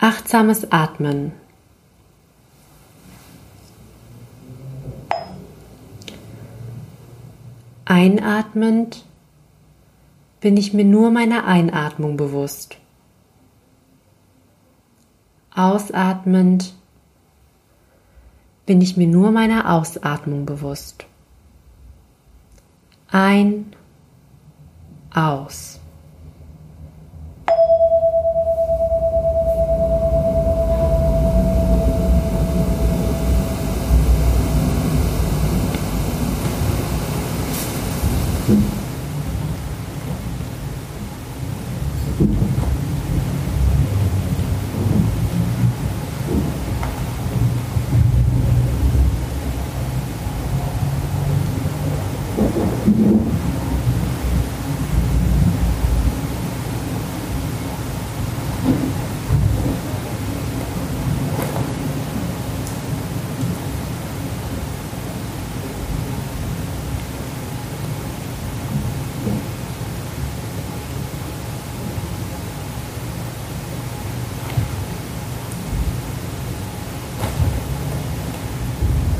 Achtsames Atmen. Einatmend bin ich mir nur meiner Einatmung bewusst. Ausatmend bin ich mir nur meiner Ausatmung bewusst. Ein, aus.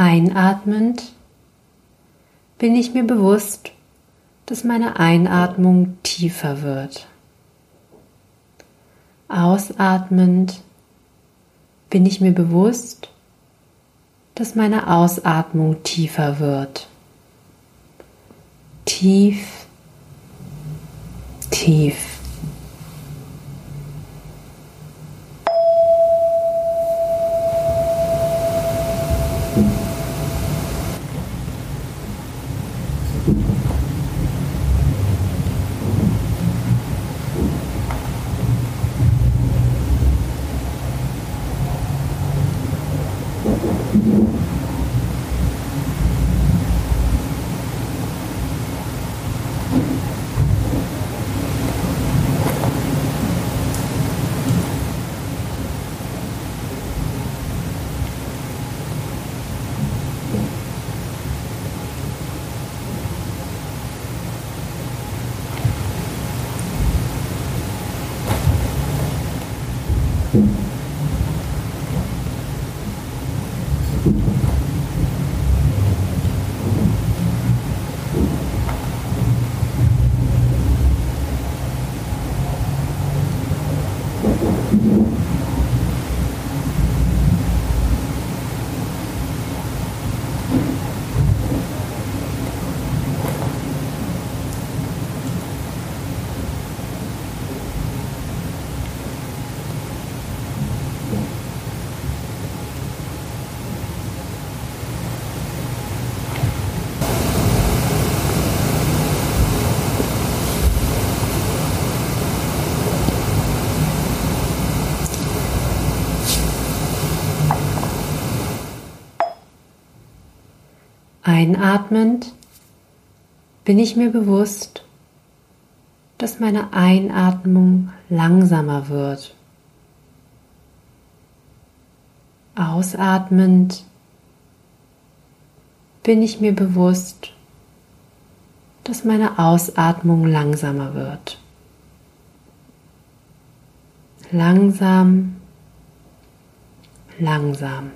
Einatmend bin ich mir bewusst, dass meine Einatmung tiefer wird. Ausatmend bin ich mir bewusst, dass meine Ausatmung tiefer wird. Tief, tief. Einatmend bin ich mir bewusst, dass meine Einatmung langsamer wird. Ausatmend bin ich mir bewusst, dass meine Ausatmung langsamer wird. Langsam, langsam.